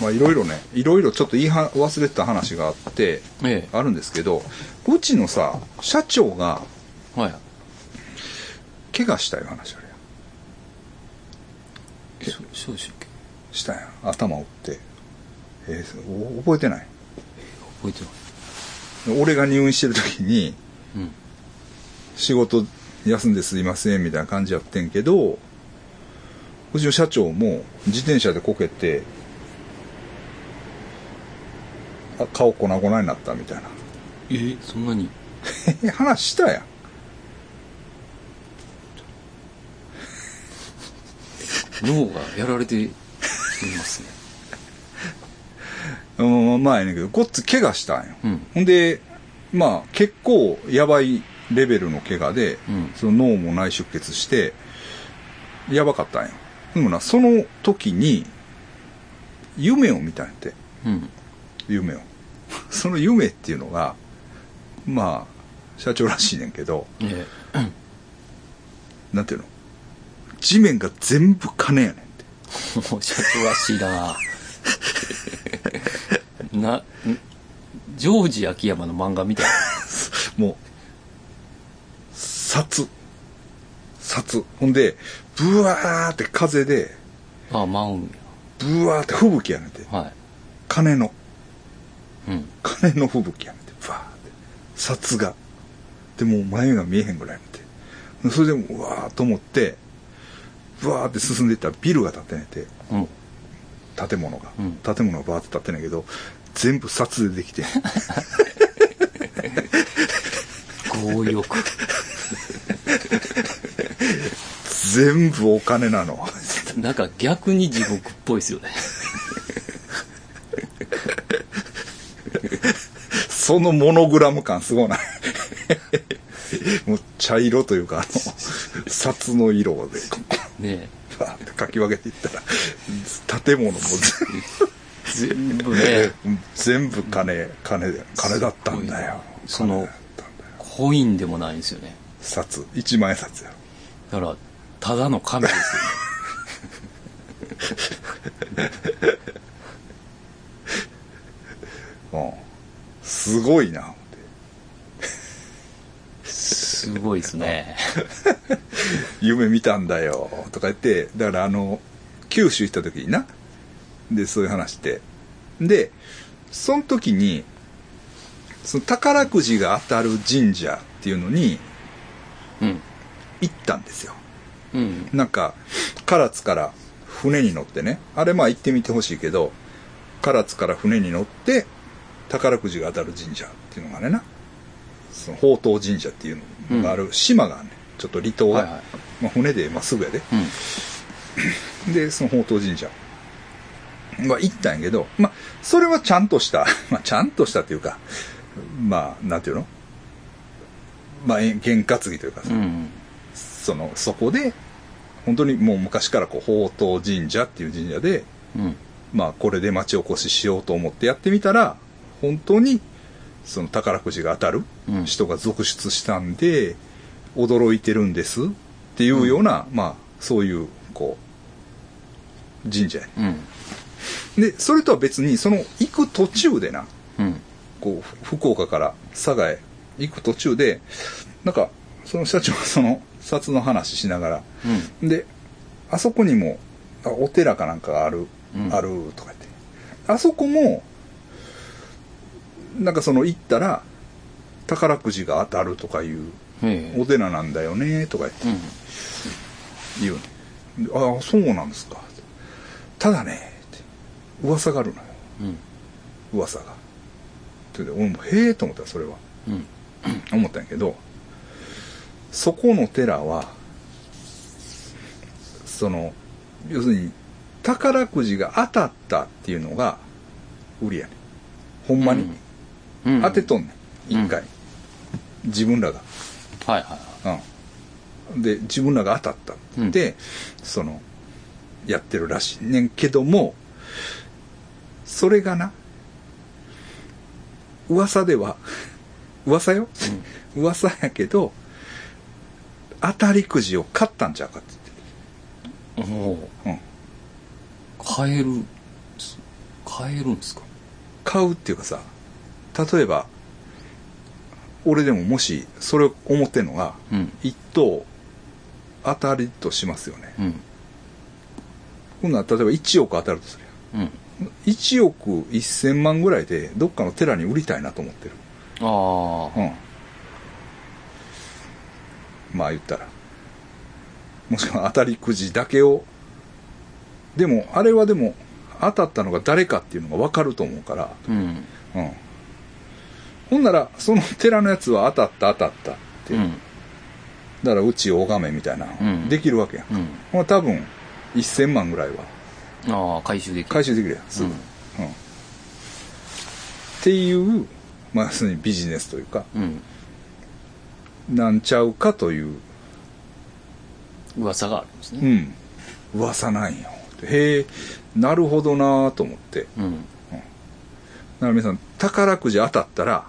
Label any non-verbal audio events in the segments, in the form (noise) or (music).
まあいろいろねいろいろちょっと言いは忘れてた話があってえあるんですけどうちのさ社長がえはい。怪我したいう話あるやんそそうでしたっけ？したやん。頭打って。えーお覚えてない？覚えてない。俺が入院してる時にうん。仕事休んですいませんみたいな感じやってんけどうちの社長も自転車でこけてあ顔粉々になったみたいな。えそんなに？え (laughs) 話したやん。脳がやられていますね。(laughs) うんまあやねんけどこっち怪我したんよ、うん。ほんでまあ結構やばいレベルの怪我で、うん。その脳も内出血してやばかったんよ。でもなその時に夢を見たんやって。うん。夢をその夢っていうのがまあ社長らしいねんけどえなんていうの？地面が全部金やねんって。(laughs) 社長らしいな。(laughs) なんジョージ秋山の漫画みたい (laughs) もう札札ほんでブワーって風でなあ舞うんブワーって吹雪やねんて。やはい。金のうん金の吹雪やねんてブワーって札が。でもう前が見えへんぐらいやねんて。それでもうわーっと思ってブワーって進んでいったらビルが建ってんねんてうん。建物が、うん。建物がバーって建ってんねんけど全部札でできてん。強欲。全部お金なの。なんか逆に地獄っぽいですよねそのモノグラム感すごない。もう茶色というかあの札の色で。ねバーってかき分けていったら建物も全部。全ね。部全部金金で金だったんだよ。そのコインでもないんですよね。札。一万円札やだからただの紙です (laughs) うんすごいな。すごいですね。(laughs) 夢見たんだよ。とか言ってだからあの九州行った時にな。でそういう話して。でその時にその宝くじが当たる神社っていうのにうん。行ったんですよ。うん。なんか唐津から船に乗ってね。あれまあ行ってみてほしいけど唐津から船に乗って宝くじが当たる神社っていうのがあれなその宝東神社っていうのがある島があるね、ちょっと離島が、はいはい。まあ、船でまあすぐやでうん。(laughs) でその宝東神社。まあ行ったんやけどまあそれはちゃんとした (laughs) まあちゃんとしたっていうかまあなんていうの？まあ験担ぎというかさ、うん。そのそこで本当にもう昔からこう宝東神社っていう神社でうん。まあこれで町おこししようと思ってやってみたら本当にその宝くじが当たるうん。人が続出したんで驚いてるんですっていうような、まあそういうこう神社うん。でそれとは別にその行く途中でなうん。こう福岡から佐賀へ行く途中でなんかその社長が (laughs) その札の話しながらであそこにもあお寺かなんかがある、うん。あるとか言って。あそこもなんかその行ったら宝くじが当たるとかいうお寺なんだよねとか言ってうん。言うああそうなんですか。ただねって噂があるのよ。うん。噂が。で俺もへえと思ったそれは。うん。思ったんやけどそこの寺はその要するに宝くじが当たったっていうのが売りやね。んほんまに、うん当てとんねん。一回、自分らが。はいはいはうん。で自分らが当たったって。そのやってるらしいねんけどもそれがな噂では (laughs) 噂よ、噂やけど当たりくじを買ったんちゃうかって。言って、買える買えるんですか？買うっていうかさ例えば俺でももしそれを思ってんのがうん。一等当たりとしますよね。うん。ほんなら例えば1億当たるとするうん。やん。1億1000万ぐらいでどっかの寺に売りたいなと思ってる。ああうん。まあ言ったら。もしくは当たりくじだけをでもあれはでも当たったのが誰かっていうのが分かると思うから。うん。うんほんならその寺のやつは当たった当たったって、うん。だからうち拝めみたいなのうん。できるわけやん、うん。ほな多分1000万ぐらいは。ああ回収できる。回収できるやんすぐ、うん。うん。っていうまあ要するにビジネスというかうん。なんちゃうかという。噂があるんですうねん。噂なんよへえなるほどなぁと思って。うん。だから皆さん宝くじ当たったら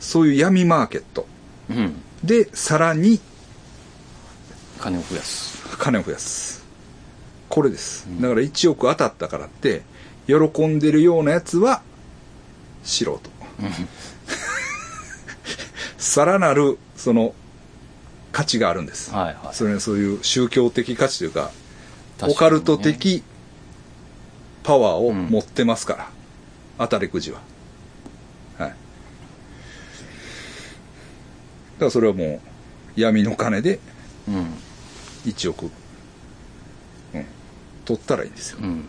そういう闇マーケット。うん。でさらに金を増やす。金を増やす。これです。うん。だから1億当たったからって喜んでるようなやつは素人。(laughs) さらなるその価値があるんです、はいはい。それはそういう宗教的価値というかね。オカルト的パワーを持ってますから、当たりくじははいだからそれはもう闇の金でうん。1億、うん、取ったらいいんですよ、うん。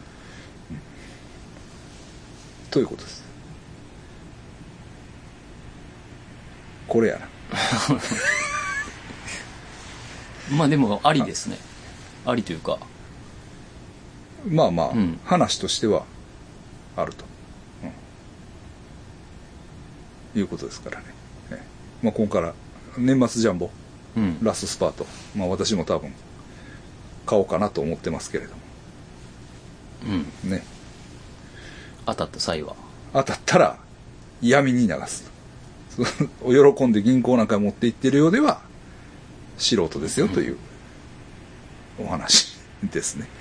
ということです。これやな。(laughs) まあでもありですね。ありというか。まあまあ、うん。話としてはあると、うん。いうことですからね、ええまあ、今から年末ジャンボ。うん。ラストスパート、まあ、私も多分買おうかなと思ってますけれどうん。もね。当たった際は。当たったら闇に流す (laughs) 喜んで銀行なんかに持って行ってるようでは素人ですよというお話ですね。(laughs)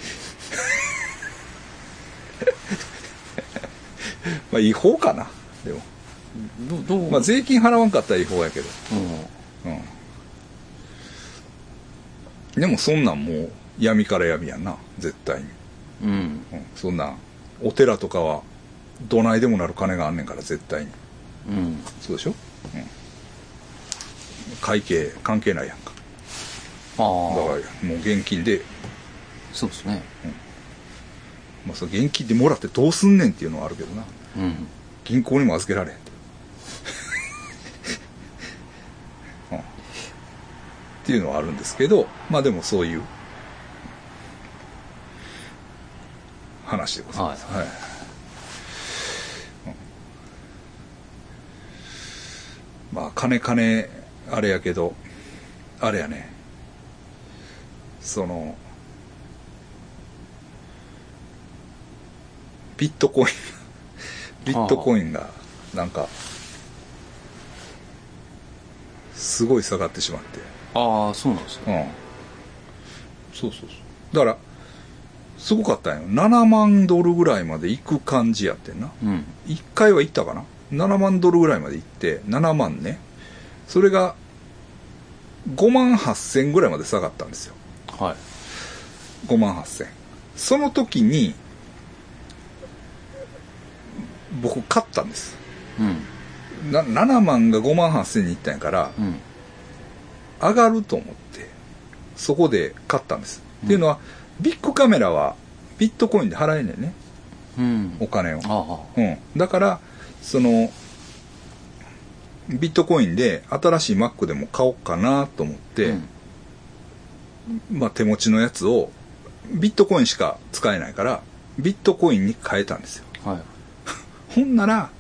まあ違法かなでも、どどう？まあ、税金払わんかったら違法やけど、うんうん、でもそんなんもう闇から闇やんな。絶対に、うん。うん、そんなんお寺とかはどないでもなる金があんねんから絶対に。うん。そうでしょ、うん、会計関係ないやんか。あだあからもう現金で、そうですね。まあ、その現金でもらってどうすんねんっていうのはあるけどな。うん。銀行にも預けられへんと、うっていうのはあるんですけどまあでもそういう話でございます、はい。うん。まあ金金あれやけどあれやね。そのビットコイン (laughs) ビットコインがなんかすごい下がってしまってああそうなんですようん。そうそうそう。だからすごかったんよ。7万ドルぐらいまで行く感じやってんな。うん。1回は行ったかな。7万ドルぐらいまで行って7万ね。それが5万8000ぐらいまで下がったんですよ。はい。5万8000その時に僕買ったんです。うん。な7万が5万8000に行ったんやからうん上がると思ってそこで買ったんです、っていうのはビッグカメラはビットコインで払えんねんね。うん。お金を。あうん、だからそのビットコインで新しい Mac でも買おうかなと思っあて、まあ、手持ちのやつをビットコインしか使えないからビットコインに変えたんですよ。うんはい。(laughs) ほんなら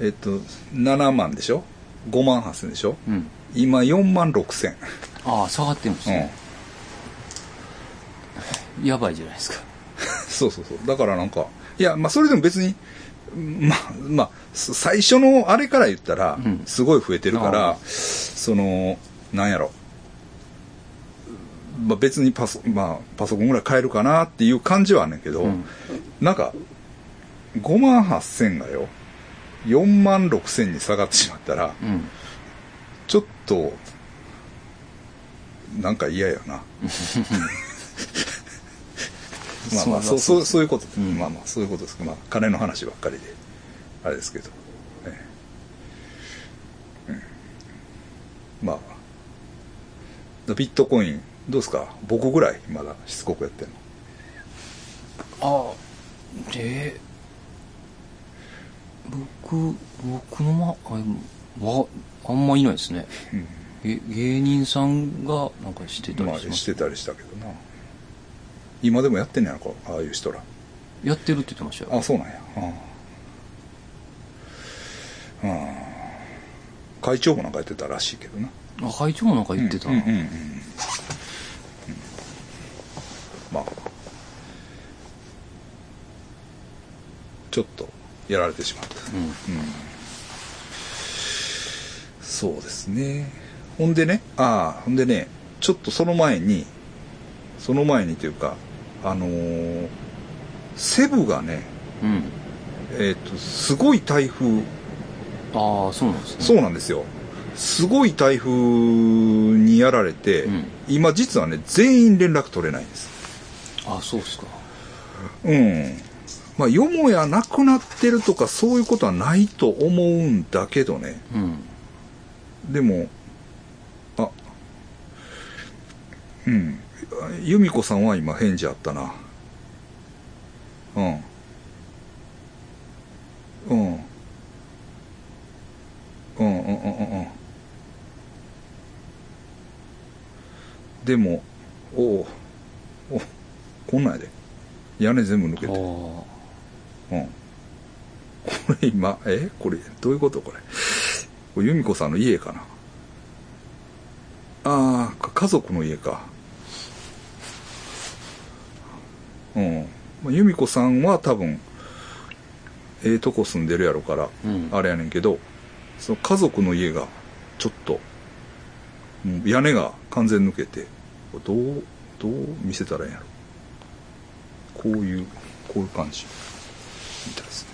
えっと7万でしょ？5万8000でしょ？うん今4万6000ああ下がってるんですうん。ねやばいじゃないですか。(laughs) そうそうそう。だからなんかいやまあそれでも別にまあまあす最初のあれから言ったらうん。すごい増えてるから、ああ。そのなんやろ、まあ、別にパソ,、まあ、パソコンぐらい買えるかなっていう感じはあんねんけど、うん。なんか5万8000がよ。4万6000に下がってしまったらうんちょっとなんか嫌やな。(laughs) まあまあそうそうそう。いうこと、うん。まあまあそういうことです。まあ金の話ばっかりであれですけど、ええ。うん、まあ。ビットコインどうですか？僕ぐらいまだしつこくやってんの。あで僕僕のまあわあんまいないですね。うん。え芸人さんがなんかしてたまありします、してたりしたけどな。今でもやってんねやろかああいう人ら。やってるって言ってましたよ。あそうなんや。うん、うん、会長もなんかやってたらしいけどな。あ会長もなんか言ってた。な、うんうんうん。うん。まあ。ちょっとやられてしまった。うんそうですね。ほんでねああほんでねちょっとその前にその前にというかあのーセブがねうん。えっ、とすごい台風。ああそうなんですね。そうなんですよ。すごい台風にやられて、うん。今実はね全員連絡取れないんです。あそうっすか。うん。まあよもやなくなってるとかそういうことはないと思うんだけどね。うんでもあうん。由美子さんは今返事あったな。うん。うん。うんうんうんうんうん。でもおおおこんなんやで。屋根全部抜けあて。あうん。これ今、え？これ、どういうこと？これ。これ由美子さんの家かな。ああ、か家族の家か。うん。まあ、由美子さんは多分、ええとこ住んでるやろから、うんあれやねんけど、その家族の家が、ちょっと、うん屋根が完全抜けて、どう、どう見せたらいいんやろ。こういう、こういう感じ。みたいですね。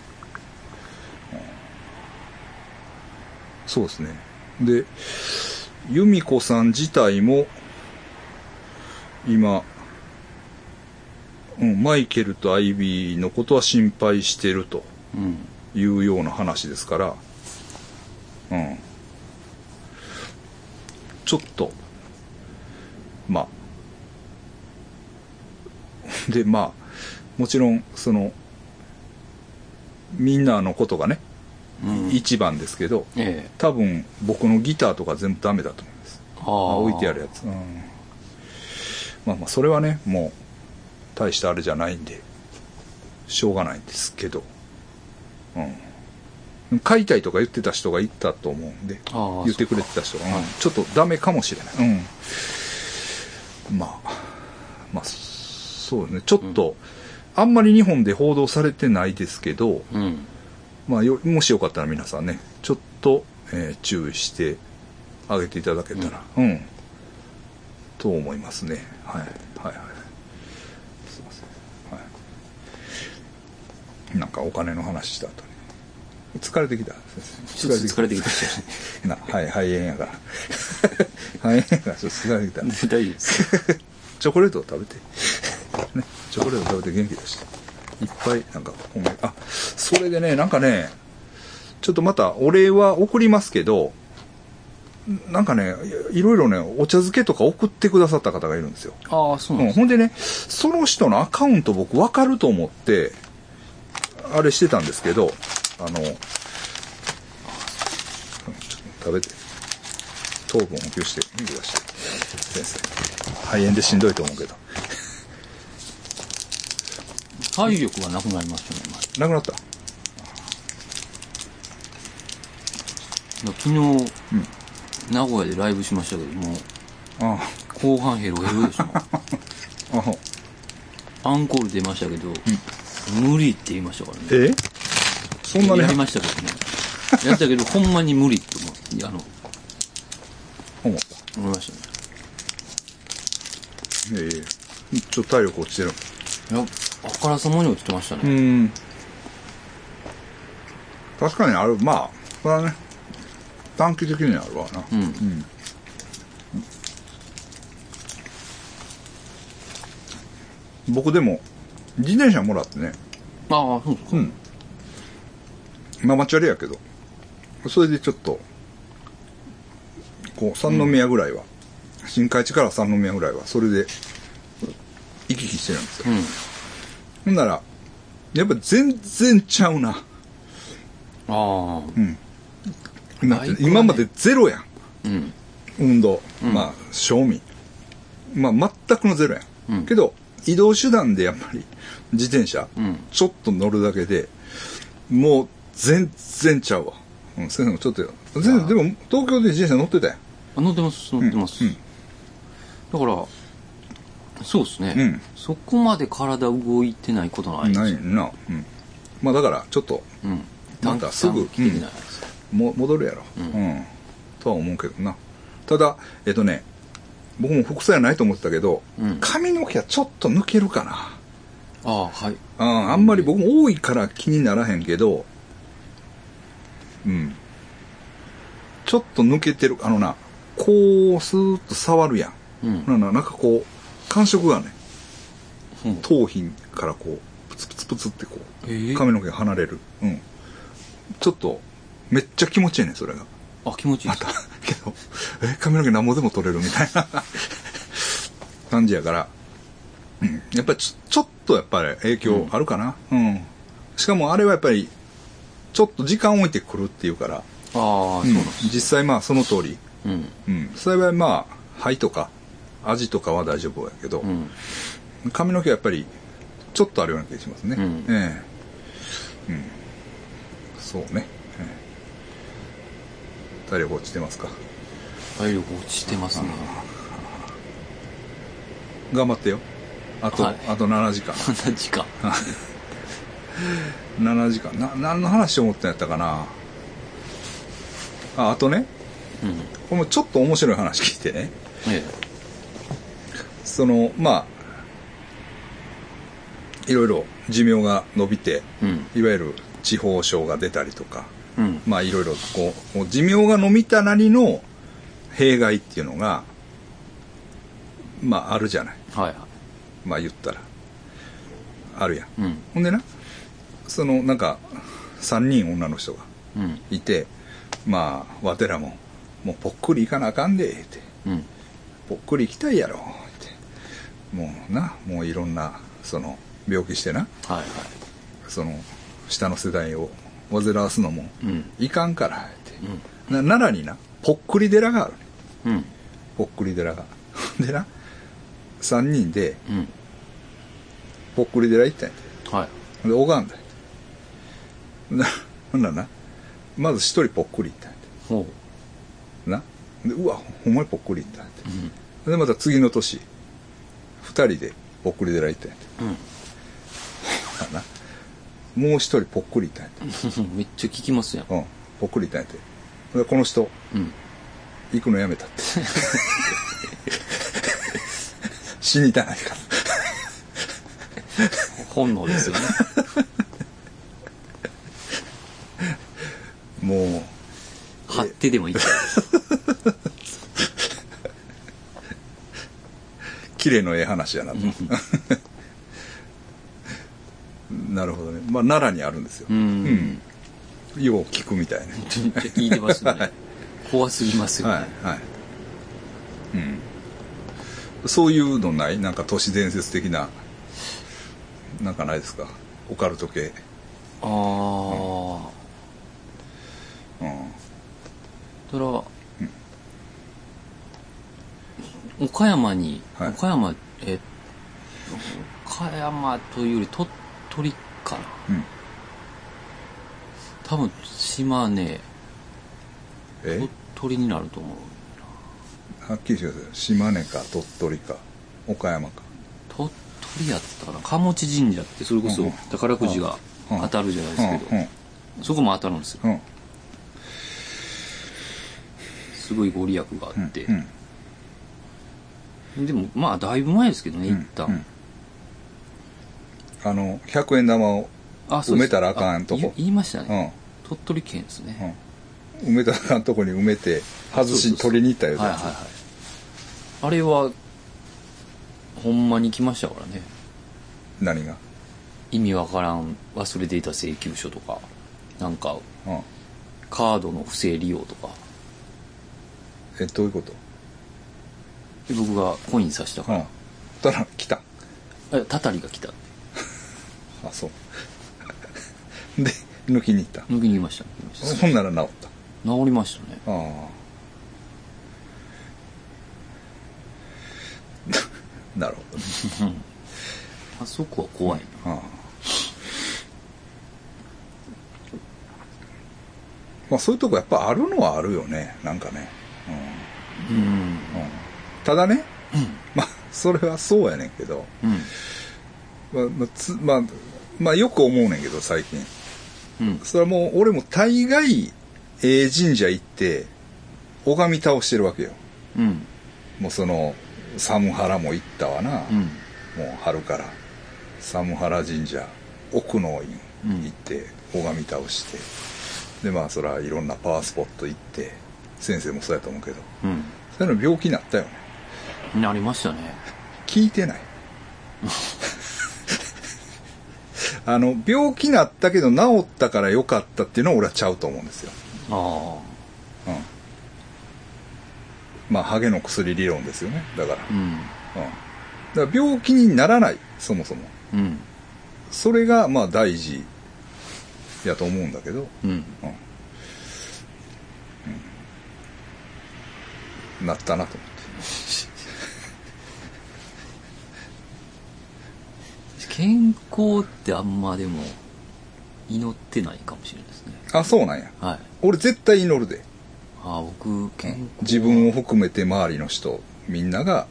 うんそうですね。で、由美子さん自体も、今、うん、マイケルとアイビーのことは心配してるとうんいうような話ですから、うん。ちょっと、まあ、で、まあ、もちろん、その、みんなのことがね、うん一番ですけど、ええ多分僕のギターとか全部ダメだと思います。あああ置いてあるやつ。うん。まあまあ、それはね、もう、大したあれじゃないんで、しょうがないんですけど、うん。買いたいとか言ってた人がいたと思うんで、ああ言ってくれてた人が、そうんちょっとダメかもしれない。うん。まあ、まあ、そうね、ちょっと、あんまり日本で報道されてないですけど、うんまあ、よもしよかったら皆さんねちょっと、えー注意してあげていただけたらうん、と思いますね。はい。はいはい。すいません。はい。なんかお金の話した後に。疲れてきた。ちょっと疲れてきまし (laughs) なはい肺炎やから。(laughs) 肺炎やからちょっと疲れてきた。大丈夫です。(laughs) チョコレートを食べて。ね、チョコレート食べて元気出して。いっぱい、なんか、ほんまにあ、それでね、なんかね、ちょっとまたお礼は送りますけど、なんかね、いいろいろね、お茶漬けとか送ってくださった方がいるんですよ。ああそうなんうん、ですほんでね、その人のアカウント僕わかると思って、あれしてたんですけど、あの、うんちょっと食べて、糖分を補給して、元気出して、先生。肺炎でしんどいと思うけど。体力がなくなりましたねなくなった？今昨日、名古屋でライブしましたけどもあ後半ヘロヘロでした (laughs) あ、あ。アンコール出ましたけど、無理って言いましたからね。え？そんなにやりましたけどね。やったけど (laughs) ほんまに無理って思う。あの思った。思いましたね。ええちょっと体力落ちてる。いやあからさまに落ちてましたうね、ん。確かにある。まあそれはね短期的にあるわな。うん。うん。僕でも自転車もらってね。ああ、そうですか。うん。ママチャリやけど。それでちょっとこう三宮ぐらいは、新海地から三宮ぐらいは。それで行き来してるんですよ、うん。ほんならやっぱ全然ちゃうな。ああ。今バイクはね。今までゼロやん。うん。運動、うん。まあ賞味。まあ全くのゼロやん、うん。けど移動手段でやっぱり自転車、うん。ちょっと乗るだけでもう全然ちゃうわ、うん、先生もちょっと先生でも東京で自転車乗ってたやん。あ乗ってます、乗ってます。うん。だから、そうですね、うんそこまで体動いてないことない。ないな、うん、まあだからちょっとうん。またすぐ短期的なやつも戻るやろ、ううんんとは思うけどなただえっとね僕も副作用ないと思ってたけど、うん髪の毛はちょっと抜けるかなああ、はい。ああんまり僕も多いから気にならへんけど、うん。ちょっと抜けてる。あのな、こう、スーッと触るやん。うん。なななんかこう、感触がね、うん。頭皮からこう、プツプツプツってこう、えー。髪の毛が離れる。うん。ちょっと、めっちゃ気持ちいいね、それが。あ、気持ちいい。(laughs) けど、え、髪の毛なんぼでも取れるみたいな。(laughs) 感じやから、うん、やっぱりちょちょっとやっぱり影響あるかな、うん。しかもあれはやっぱり、ちょっと時間置いてくるっていうから、ああ、そううんなんです。実際まあその通り、うん。うん、幸いまあ、肺とか味とかは大丈夫やけど、うん。髪の毛はやっぱり、ちょっとあるような気がしますね。うんええうん。そうね。ええ体力落ちてますか？体力落ちてますね。頑張ってよ。あと、はいあと7時間。こんな時間。7時間。な、何の話を思ってんやったかな？あ、あとね、うん。このちょっと面白い話聞いてね。えその、まあ、いろいろ寿命が伸びて、え。うん。いわゆる地方症が出たりとか、うん。まあいろいろこう、寿命が伸びたなりの弊害っていうのが、まああるじゃない。はいはい。まあ言ったら。あるやん。うん。ほんでな、そのなんか、3人女の人がうん。いて、まあ、わてらも、もうぽっくり行かなあかんで、って。うん。ぽっくり行きたいやろ。もうな、もういろんな、その、病気してな、はいはい。その、下の世代を煩わすのもうん。いかんから、って。うん。な奈良にな、ぽっくり寺があるね。うん。ぽっくり寺が。(laughs) でな、3人で、うん。ぽっくり寺行ったんやて。はい。で、拝んだ。な、ほんならな、まず一人ぽっくり行ったんやて。ほな。で、うわ、ほんまにぽっくり行ったんやて。う。うん。で、また次の年、二人でぽっくり寺行ったんやて。うん。なもう一人ぽっくり行ったんやて。めっちゃ聞きますやん。うん、ぽっくり行ったんやて。で、この人、うん。行くのやめたって。(laughs) 死にたないから。本能ですよね。(laughs) もう、貼ってでもいいから。(laughs) 綺麗のええ話やなと。(laughs) なるほどね。まあ、奈良にあるんですよ。うん。よう聞くみたいね。めっちゃ聞いてます (laughs) はいね。怖すぎますよはいね。、はい。うん。そういうのない？なんか都市伝説的な、なんかないですか？オカルト系。ああ。うん。それは、岡山に、はい岡山、え、岡山というより鳥取かな。うん。多分、島根、え？鳥取になると思う。はっきりしてください。島根か鳥取か岡山か。鳥取やったかな。鴨地神社って、それこそうんうん宝くじが当たるじゃないですけど、うん。そこも当たるんですよ。うん。うん。すごいご利益があって。うん。でも、まあ、だいぶ前ですけどね、うん一旦。うんあの、100円玉を埋めたらあかんとこ言言いましたね。うん。鳥取県ですね。うん、梅田さんのとこに埋めて外し取りに行ったよはいはいはい。あれは、ほんまに来ましたからね。何が？意味わからん忘れていた請求書とか、なんか、うんカードの不正利用とか。えどういうこと？で僕がコイン刺したかうん。たら来た。ら、えたたりが来た。あそう。で抜きに行った。抜きに行きました。抜きに行きましほんなら治った。治りましたね。ああ。(laughs) なるほどね。(laughs) あそこは怖いな。ああ。まあそういうとこやっぱあるのはあるよね。なんかね、うん。うん。うん、ただね、まあそれはそうやねんけど、うん。まあまあつまあ、まあよく思うねんけど最近うん。それはもう俺も大概ええ神社行って拝み倒してるわけようん。もうその寒原も行ったわな、うん。もう春から寒原神社奥の院行って拝み倒して、でまあそらいろんなパワースポット行って先生もそうやと思うけどうん。そういうの病気になったよねなりましたね。聞いてない。(laughs) あの病気になったけど治ったから良かったっていうのは俺はちゃうと思うんですよ。あうん。まあハゲの薬理論ですよね。だから。あ。うん。うん。だから病気にならないそもそも。うん。それがまあ大事やと思うんだけど、うん。うん。うん。なったなと思って健康ってあんまでも祈ってないかもしれないですね。あそうなんやはい。俺絶対祈るでああ、僕、健康。自分を含めて周りの人みんなが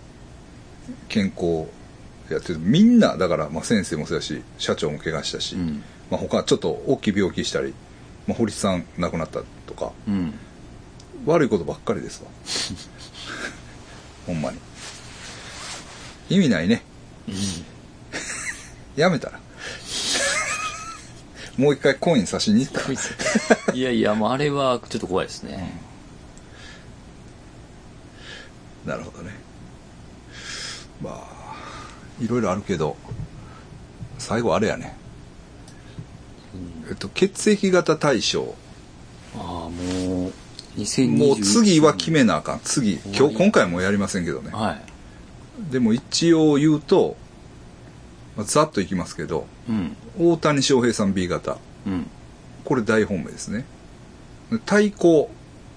健康やってるみんなだからまあ先生もそうやし社長も怪我したし、うん。まあ、他ちょっと大きい病気したり、まあ、堀さん亡くなったとかうん。悪いことばっかりですわ (laughs) ほんまに意味ないねやめたら。(laughs) もう一回コイン差しに行った。らいやいや、もうあれはちょっと怖いですね。なるほどね。まあいろいろあるけど最後あれやね。えっと血液型対象ああ、もう、2020もう次は決めなあかん。次今日今回もやりませんけどね。はい。でも一応言うと、まあざっといきますけどうん。大谷翔平さん B 型うん。これ大本命ですね対抗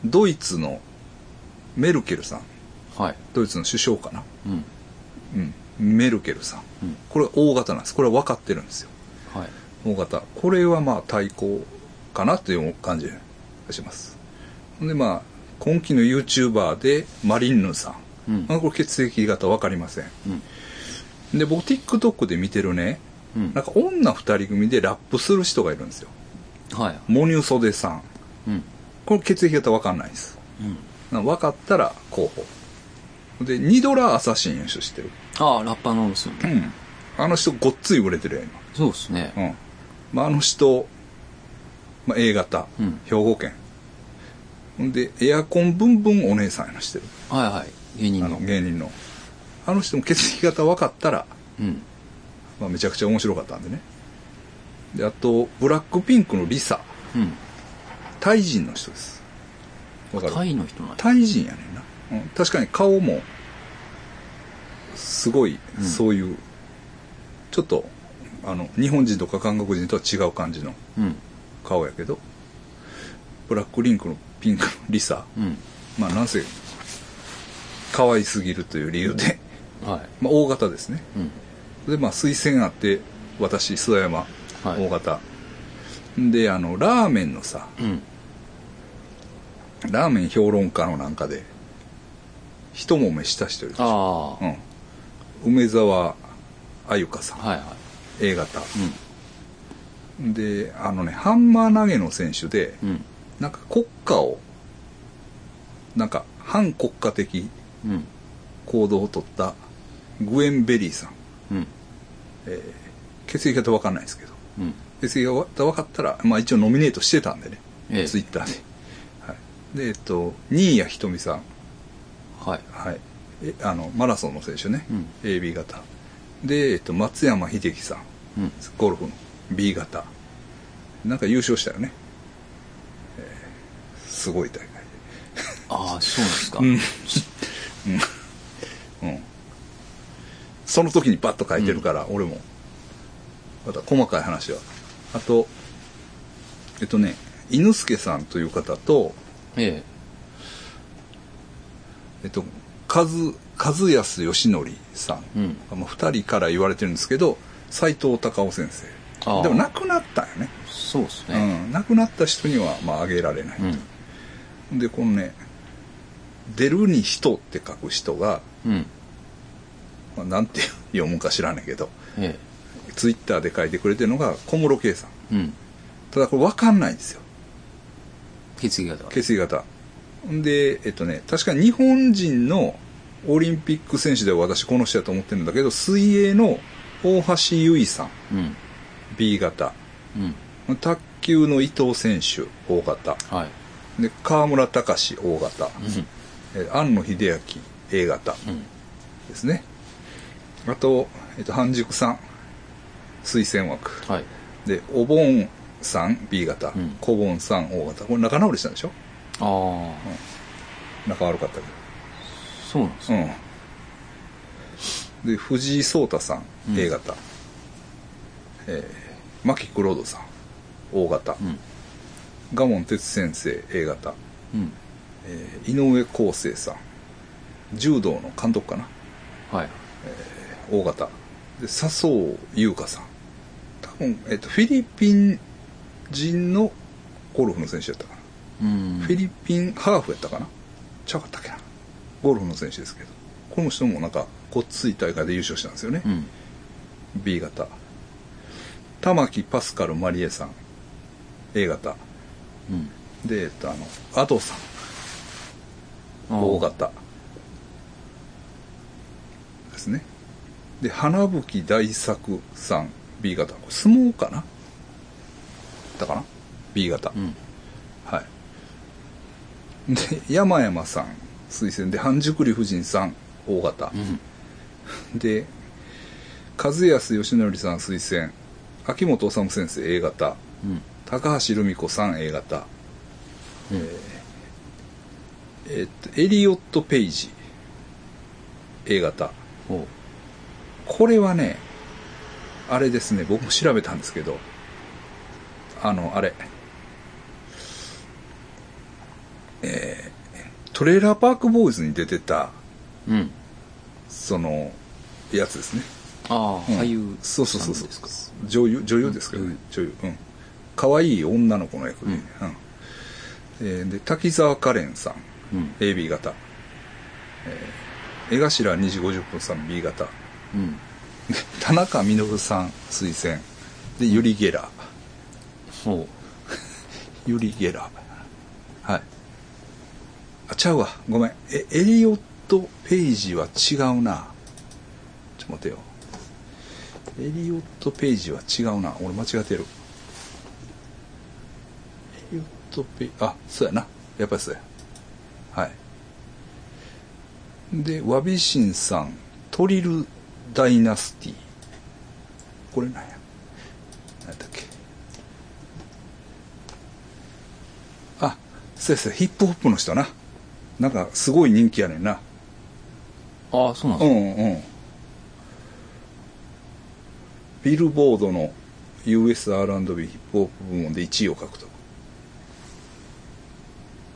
ドイツのメルケルさんはい。ドイツの首相かなうん。うんメルケルさんうん。これ大型なんですこれは分かってるんですよはい。大型これはまあ対抗かなという感じがしますでまあ今期の YouTuber でマリンヌさん、うんまあこれ血液型分かりませんうん。で僕 TikTok で見てるねうんなんか女二人組でラップする人がいるんですよはい。モニュソデさんうん。これ血液型分かんないですうん。分かったら候補でニドラ・アサシンいう人知ってる？ああ、ラッパーのですよね。うんあの人ごっつい売れてるよそうですね。今うんまああの人、まあ、A 型、うん兵庫県ほんでエアコンブンブンお姉さんやなしてる？はいはい。芸人の。芸人のあの人も血液型分かったら、うん。まあ、めちゃくちゃ面白かったんでね。であとブラックピンクのリサ。うん。タイ人の人です。わかる？タイの人なんやタイ人やねんな、うん、確かに顔もすごいうん。そういう、ちょっとあの日本人とか韓国人とは違う感じのうん。顔やけどブラックリンクのピンクのリサ。うん。まあなんせ可愛すぎるという理由で、はい。まあ、大型ですねうん。でまあ推薦あって私諏訪山はい大型、であのラーメンのさうん。ラーメン評論家のなんかで一揉めした人いるでしょ。うん、梅沢あゆかさん、はいは A 型い。であのねハンマー投げの選手でうん。うん。なんか国家をなんか反国家的うん。行動を取ったグエン・ベリーさん。うん。血液型分かんないですけど。うん。血液型分かったら、まあ、一応ノミネートしてたんでね。ええ。ツイッターで、はい、でえっと新谷仁美さん。はい。はい。えあのマラソンの選手ね、うん。AB 型。で、えっと、松山英樹さん。うん。ゴルフの。B 型。なんか優勝したよね、えーすごい大会ああ、そうなんですか。うんその時にパッと書いてるから、俺も。また細かい話は。あとえっとね犬助さんという方とええ。っと和和康義則さん、うん。まあ、2人から言われてるんですけど斎藤隆夫先生。ああ。でも亡くなったんよね。えそうですうね。ん、亡くなった人にはまあ挙げられない、うん。でこのね「出るに人」って書く人が、うん。まあ、なんて読むか知らないけどえツイッターで書いてくれてるのが小室圭さんえうん。ただこれ分かんないんですよ血液型。血液型でえっとね確かに日本人のオリンピック選手では私この人だと思ってるんだけど水泳の大橋悠依さんうん。B 型うん。卓球の伊藤選手 O 型はい。で川村隆 O 型、うん。えー庵野秀明 A 型うん。ですねあと、えっと、半熟さん推薦枠。はい。でお盆さん B 型、うん。小盆さん O 型。これ仲直りしたんでしょ？ああ、仲悪かったけそうなんですどね。うん。で藤井聡太さんうん。A 型、えー、牧黒人さん O 型、うん。賀門哲先生 A 型、うん。えー井上康生さん。柔道の監督かな？はい。O 型。で笹生優香さん。多分、えっと、フィリピン人のゴルフの選手やったかな、うん。フィリピンハーフやったかな。ちゃうかったっけな。ゴルフの選手ですけど。この人もなんかごっつい大会で優勝したんですよね、うん。B 型。玉木パスカルマリエさん。A 型。うん。で、えっと、あのアドさん。O 型。ですねで花吹大作さん B 型。これ相撲かな？だかな B 型、うん。はい。で山々さん推薦。で半熟理夫人さん O 型。う、ん。で和康義則さん推薦。秋元治先生 A 型。うん。高橋留美子さん A 型。うん。えっとエリオット・ペイジ A 型。ほこれはねあれですね僕も調べたんですけどあのあれ。えートレーラーパークボーイズに出てたう。うん。そのやつですね。ああ、うん。俳優そうそうそうそう。女優女優ですけどね、女優。うん。可愛い女の子の役で、うん。えーで滝沢カレンさん。うん。AB 型、えー、江頭2時50分さん B 型うん。で田中稔さん推薦。でユリ・ゲラ。ほー (laughs) ユリ・ゲラ。ーはい。あちゃうわ。ごめん。えエリオット・ペイジは違うな。ちょっと待てよ。エリオット・ペイジは違うな。俺間違ってる。エリオット・ペイあそうやな。やっぱりそうや。はい。でワビシンさん。トリル・ダイナスティこれなんや？何だっけ？あそうやそうや。ヒップホップの人な。なんかすごい人気やねんな。う。ああ、そうなんうですんうん。ビルボードの USR&B ヒップホップ部門で1位を獲得。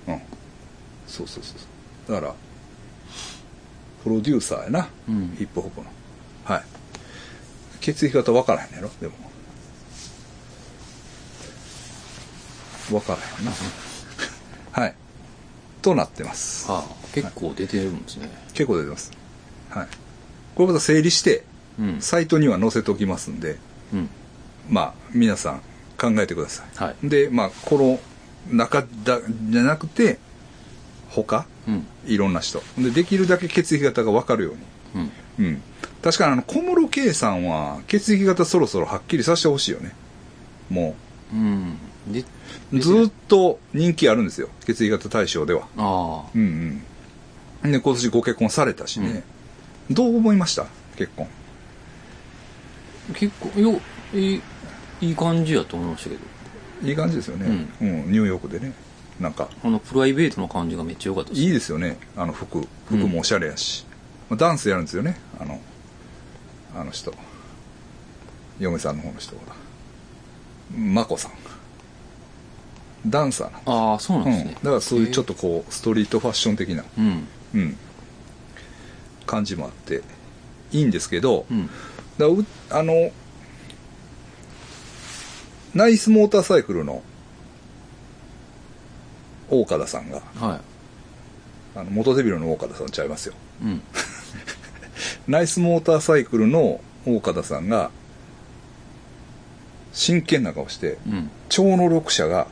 うん。そうそうそうそう。だからプロデューサーやな、うん。ヒップホップのはい。血液型分からへんねやろ？でも。分からへんな。(laughs) はい。となってます。ああ、結構出てるんですね。結構出てます。はい。これまた整理してうん。サイトには載せておきますんでうん。まあ皆さん考えてください、はい。でまあこの中だじゃなくて他？うん。いろんな人。でできるだけ血液型が分かるように。うん。うん確かにあの小室圭さんは血液型そろそろはっきりさせてほしいよね。もう。ん。でずーっと人気あるんですよ。血液型対象では。ああ。うんうん。で今年ご結婚されたしね、どう思いました？結婚。結構よいいいい感じやと思いましたけど。いい感じですよね、うん。ニューヨークでね。なんか。あのプライベートの感じがめっちゃ良かったいいですよね。あの服。服もおしゃれやし、まあダンスやるんですよね。あのあの人。嫁さんの方の人が眞子さん。ダンサーなああそうなんうん、ですね。だ、からそういうちょっとこうストリートファッション的な、うん。うん、感じもあって。いいんですけど、うん。だうあのナイスモーターサイクルの大岡田さんが。はあの元デビルの大岡田さんちゃいますよ。いうんナイスモーターサイクルの大岡田さんが真剣な顔してうん。超能力者が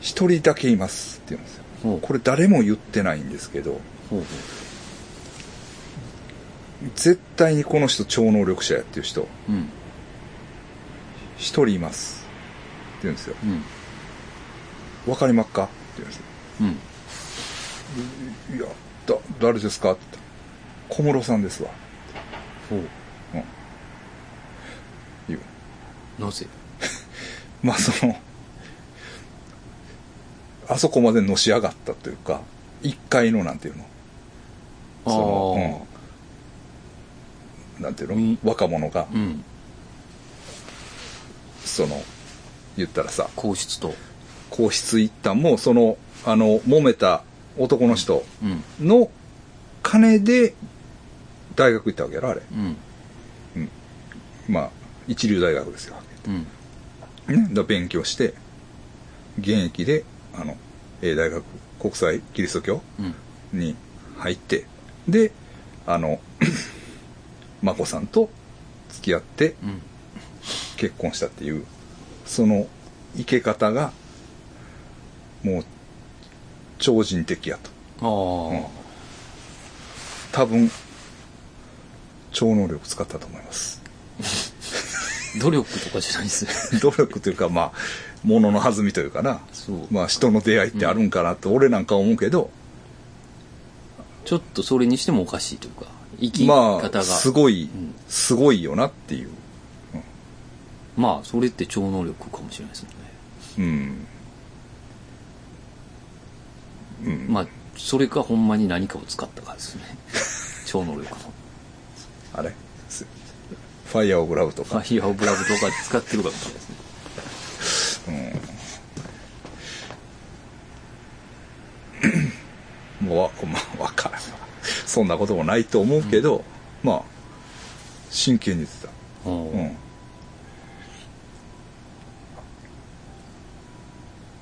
一人だけいますって言うんですよ。これ誰も言ってないんですけどほうほ絶対にこの人超能力者やっていう人ううん。一人いますって言うんですよ。うん。わかりまっか？って言うんですよ。うん。いやだ誰ですか？って。言ったら小室さんですわ。ほう。言う。なぜ？(laughs) まあそのあそこまでのし上がったというか一階のなんていうの？ああそのうん。なんていうの、うん若者が。うん。その言ったらさ。皇室と。皇室一旦もそのあの揉めた男の人うん。の金で大学行ったわけやろあれ。うん。まあ一流大学ですよ、うん。ね、だ勉強して現役であの A 大学国際キリスト教うん。に入ってであの (clears throat) 眞子さんと付き合ってうん。結婚したっていうその生け方がもう超人的やと。ああ、多分超能力使ったと思います。(laughs) 努力とかじゃないです。(laughs) 努力というかまあ物の弾みというかな。まあ人の出会いってあるんかなって俺なんか思うけど、ちょっとそれにしてもおかしいというか生きま方が。あすごい、うん。すごいよなっていう。まあそれって超能力かもしれないですよね。うん。うん。まあそれかほんまに何かを使ったかですね。(laughs) 超能力のあれ？すファイヤーオブラブとか？ファイヤーオブラブとか使ってるかもしれないですね。もうわ、(laughs) まあ、わからん。わそんなこともないと思うけど、まあ真剣に言ってた。うんうん。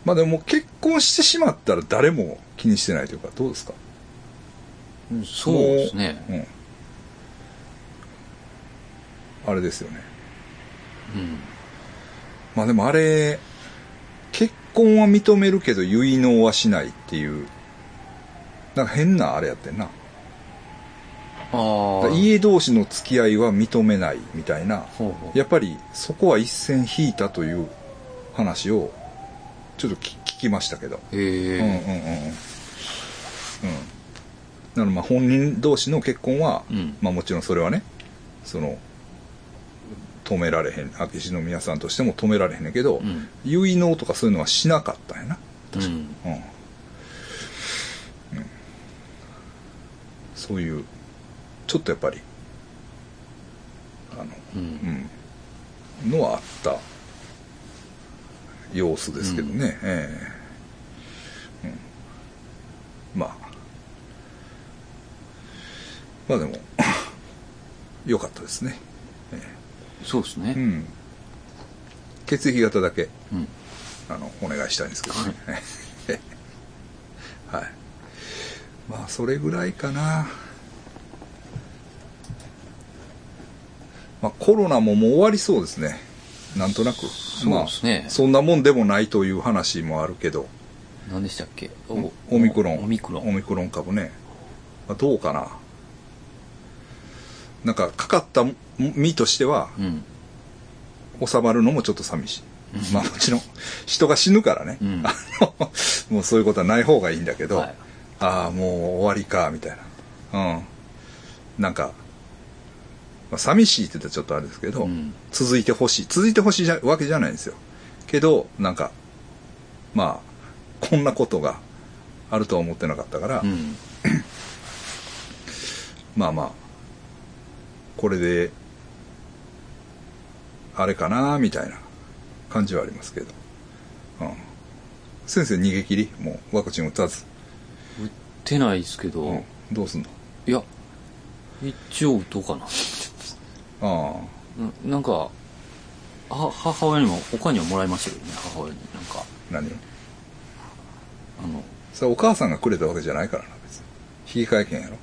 まあでも結婚してしまったら誰も気にしてないというかどうですか？そうですね。うんあれですよね。うん。まあでもあれ結婚は認めるけど結納はしないっていうなんか変なあれやってんな。ああ家同士の付き合いは認めないみたいな。ほうほう。やっぱりそこは一線引いたという話をちょっと聞聞きましたけど。へうんうんうんうん。えうん。だからまあ本人同士の結婚は、うん。まあもちろんそれはねその止められへん明智宮さんとしても止められへんねんけど、うん。結納とかそういうのはしなかったんやな。うん。うん、うん。そういうちょっとやっぱりあのうん。うん、のはあった様子ですけどね、ええ。うん、まあ。まあでも (laughs) 良かったですね、そうですね。うん、血液型だけうん。あのお願いしたいんですけどね。はい。(laughs) まあそれぐらいかな。まあコロナももう終わりそうですね。なんとなく。そうですね。まあ、そんなもんでもないという話もあるけど。何でしたっけ？オミクロン。オミクロン。オミクロン株ね、まあ、どうかな。なんかかかった身としてはうん。収まるのもちょっと寂しい、うまあもちろん人が死ぬからね、もうそういうことはない方がいいんだけど、はい。ああもう終わりかみたいな。うん。なんか、まあ、寂しいって言ったらちょっとあれですけど、うん。続いてほしい。続いてほしいじゃわけじゃないんですよ。けどなんかまあこんなことがあるとは思ってなかったから、うん。まあまあこれであれかなみたいな感じはありますけど、うん、先生逃げ切り？もうワクチン打たず、打ってないですけど、うん、どうすんの？いや一応打とうかな。あななんかは母親にも他にはもらいましたけどね母親に。なんか。あ何を？あの。それお母さんがくれたわけじゃないからな別に。引き換え券やろ。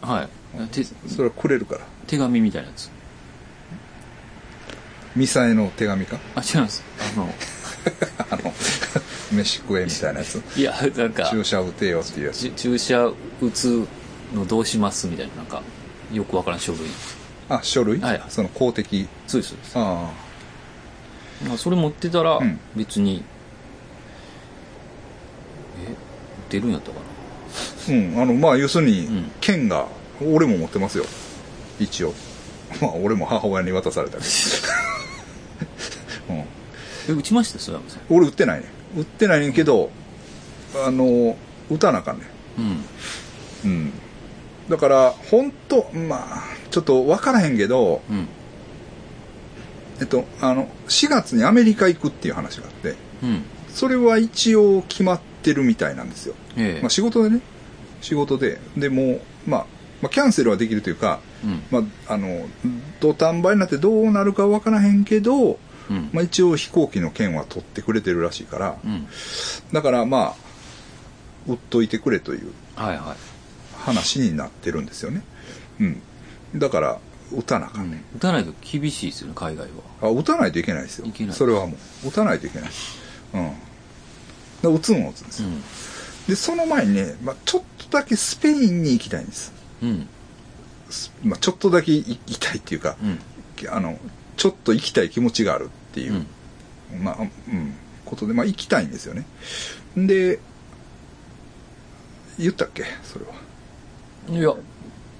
はい。手それはくれるから。手紙みたいなやつミサエの手紙か？あ違います。あの (laughs) あの飯食えみたいなやつ？いやなんか。注射打てよっていうやつ。ち注射打つのどうしますみたいななんかよくわからん書類。あ書類、はい。その公的？そうですそうです。あまあそれ持ってたらうん。別に、え出るんやったかあうん。あのまあ要するにうん。券が俺も持ってますよ。一応。まあ俺も母親に渡されたけど、うん、なえ打ちました？それはさん俺売ってないね。売ってないねんけどあの打たなあかんねうん。んうん。だから本当まあちょっと分からへんけどうん。えっとあの4月にアメリカ行くっていう話があってうん。それは一応決まってるみたいなんですよ、ええ。まあ、仕事でね。仕事で。でもう、まあ、まあキャンセルはできるというか、うん。まあ、あの土壇場になってどうなるか分からへんけど、うん。まあ、一応飛行機の券は取ってくれてるらしいからうん。だからまあ売っといてくれというはいはい。話になってるんですよね。うん。だから打たなあかんね、打たないと厳しいですよね海外は。あ打たないといけないですよ。いけない。それはもう打たないといけない。うん。打つもんは打つんですよ、うん。でその前にね、まあ、ちょっとだけスペインに行きたいんです、うん。すまあ、ちょっとだけ行きたいっていうか、うん。あのちょっと行きたい気持ちがあるっていう、まあうんことでまあ行きたいんですよね。で言ったっけ？それは。いや。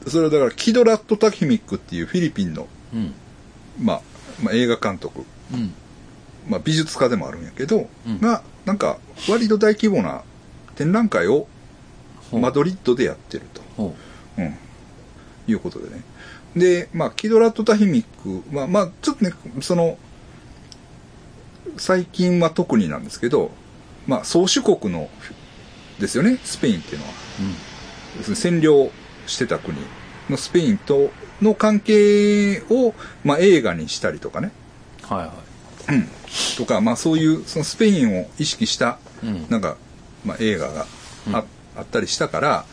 それはだからキドラット・タキミックっていうフィリピンの、うん。まあ、まあ映画監督、うん。まあ、美術家でもあるんやけど、うん。がなんか割と大規模な展覧会をマドリッドでやってると、ほう。ん、いうことでね。でまあキドラット・タヒミックまあまあちょっとねその最近は特になんですけどまあ宗主国のですよねスペインっていうのは。ううん占領してた国のスペインとの関係を、まあ、映画にしたりとかね、はいはうん、とか、まあ、そういうそのスペインを意識したん。なんか、まあ、映画があ,、うん。あったりしたから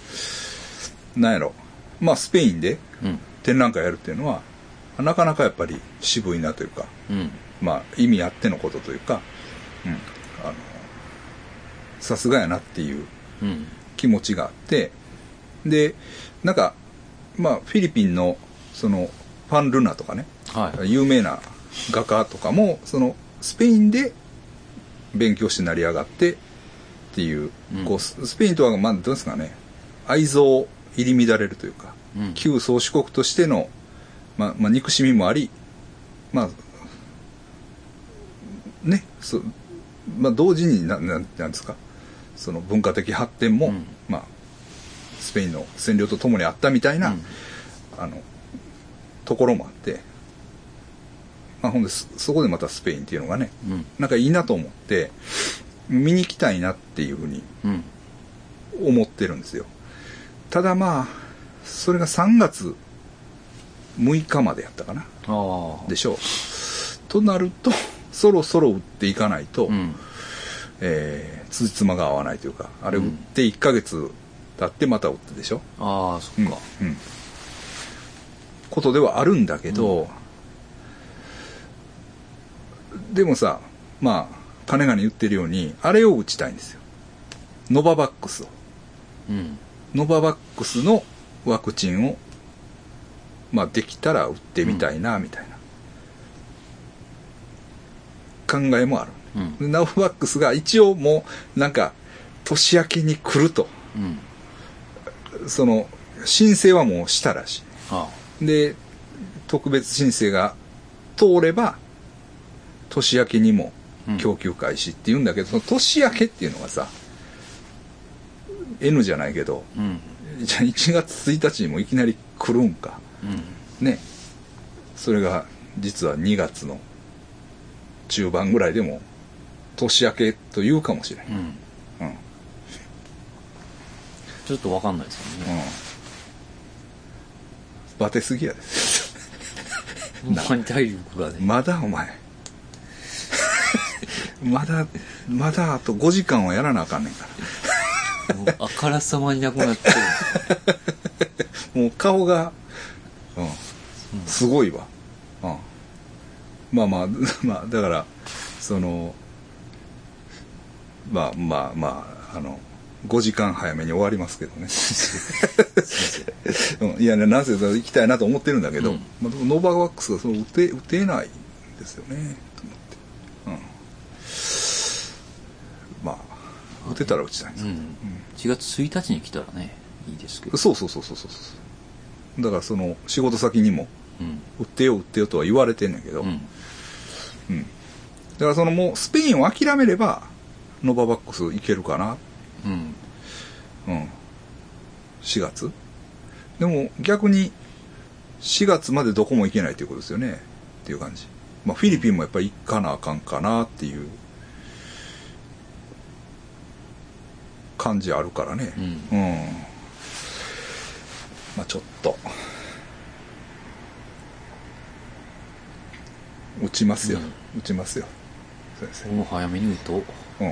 なんやろ。まあスペインでうん。展覧会やるっていうのはなかなかやっぱり渋いなというか。うんまあ意味あってのことというか、うん、あのさすがやなっていううん気持ちがあってでなんかまあフィリピンのそのファン・ルナとかねはい。有名な画家とかもそのスペインで勉強して成り上がってっていう,、うん。こうススペインとはまあどうですかね愛憎入り乱れるというか、うん。旧宗主国としての、まあまあ、憎しみもありまあねそまあ同時にななんなんですかその文化的発展も、うん。まあスペインの占領とともにあったみたいな、うん。あのところもあって、まあ、ほんでそそこでまたスペインっていうのがねうん。なんかいいなと思って見に行きたいなっていうふうにうん。思ってるんですよ。ただまあそれが3月6日までやったかな。でしょう。となるとそろそろ打っていかないと、うん。えー、辻褄が合わないというかあれ打って1ヶ月経ってまた打ってでしょ、ああそうんっか。うんことではあるんだけど、でもさまあ金がに言ってるようにあれを打ちたいんですよ。ノババックスを。うん。ノババックスのワクチンをまあできたら打ってみたいなみたいな考えもある。うんでナウフバックスが一応もう、なんか、年明けに来ると。うんその、申請はもうしたらしあい。で、特別申請が通れば、年明けにもうん供給開始って言うんだけど、その年明けっていうのがさ、N じゃないけど、うんじゃあ1月1日にもいきなり来るんか。うんね。それが、実は2月の中盤ぐらいでも、年明けというかもしれん。うんうん。うん。ちょっとわかんないですよねバテすぎやで。(laughs) 体力がねまだお前。まだ、まだあと5時間はやらなあかんねんから。もうあからさまになくなってる (laughs) もう顔が、うん、すごいわ。うん。まあまあ、(laughs) まあ、だから、その、まあまあまあ、あの、5時間早めに終わりますけどね。(laughs) うん、いやね、なぜだ行きたいなと思ってるんだけど、うんまあ、ノーバーワックスがその打て打てないんですよね、と思って。うん。まあ、打てたら打ちたいんですけど、うん4月1日に来たらねいいですけどそうそうそうそうそう。だからその仕事先にも、うん売ってよ売ってよとは言われてんねんけど、うんうん。だからそのもうスペインを諦めればノババックスいけるかな。うん。うん。4月。でも逆に4月までどこも行けないということですよね。っていう感じ。まあフィリピンもやっぱり行かなあかんかなっていう。感じあるからね。うん。うん。まあちょっと打ちますよ、打ちますよ先生もう早めに打とううん。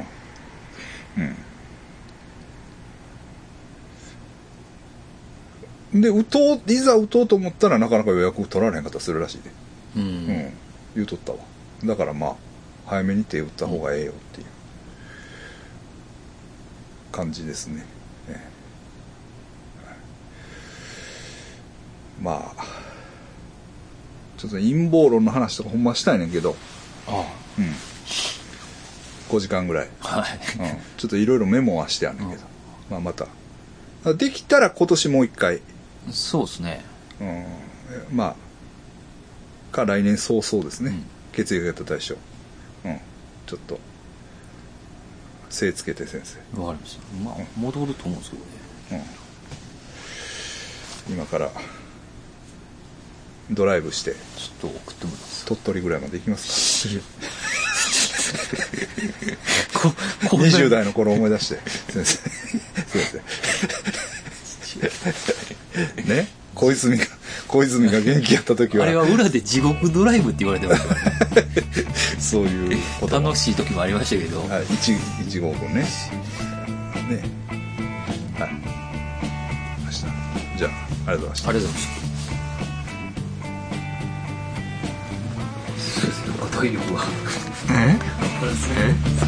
うん。で、打とう、いざ打とうと思ったらなかなか予約取られへんかったりするらしいで。ううんん。言うとったわ。だからまあ、早めに手打った方がええよっていう感じですね。ええまあ、ちょっと陰謀論の話とかほんましたいねんけど、あうん。5時間ぐらい。あはい。うん、ちょっといろいろメモはしてあるんだけど、まあまた。できたら今年もう一回、そうですね。うん、えまあか来年早々ですね、うん。血液型対象うん。ちょっと精つけて先生、わかりました。まあ戻ると思うんですけどね。うん、今からドライブして。ちょっと送ってもらいます鳥取ぐらいまで行きますこか。こんなに20代の頃思い出して。先生先生ね？小泉が小泉が元気やった時は。あれは裏で地獄ドライブって言われてましたからね。そういうこ楽しい時もありましたけど、はい、一一号分ね。ね。はい。明日。じゃあ、ありがとうございました。ありがとうございました体力はえプラス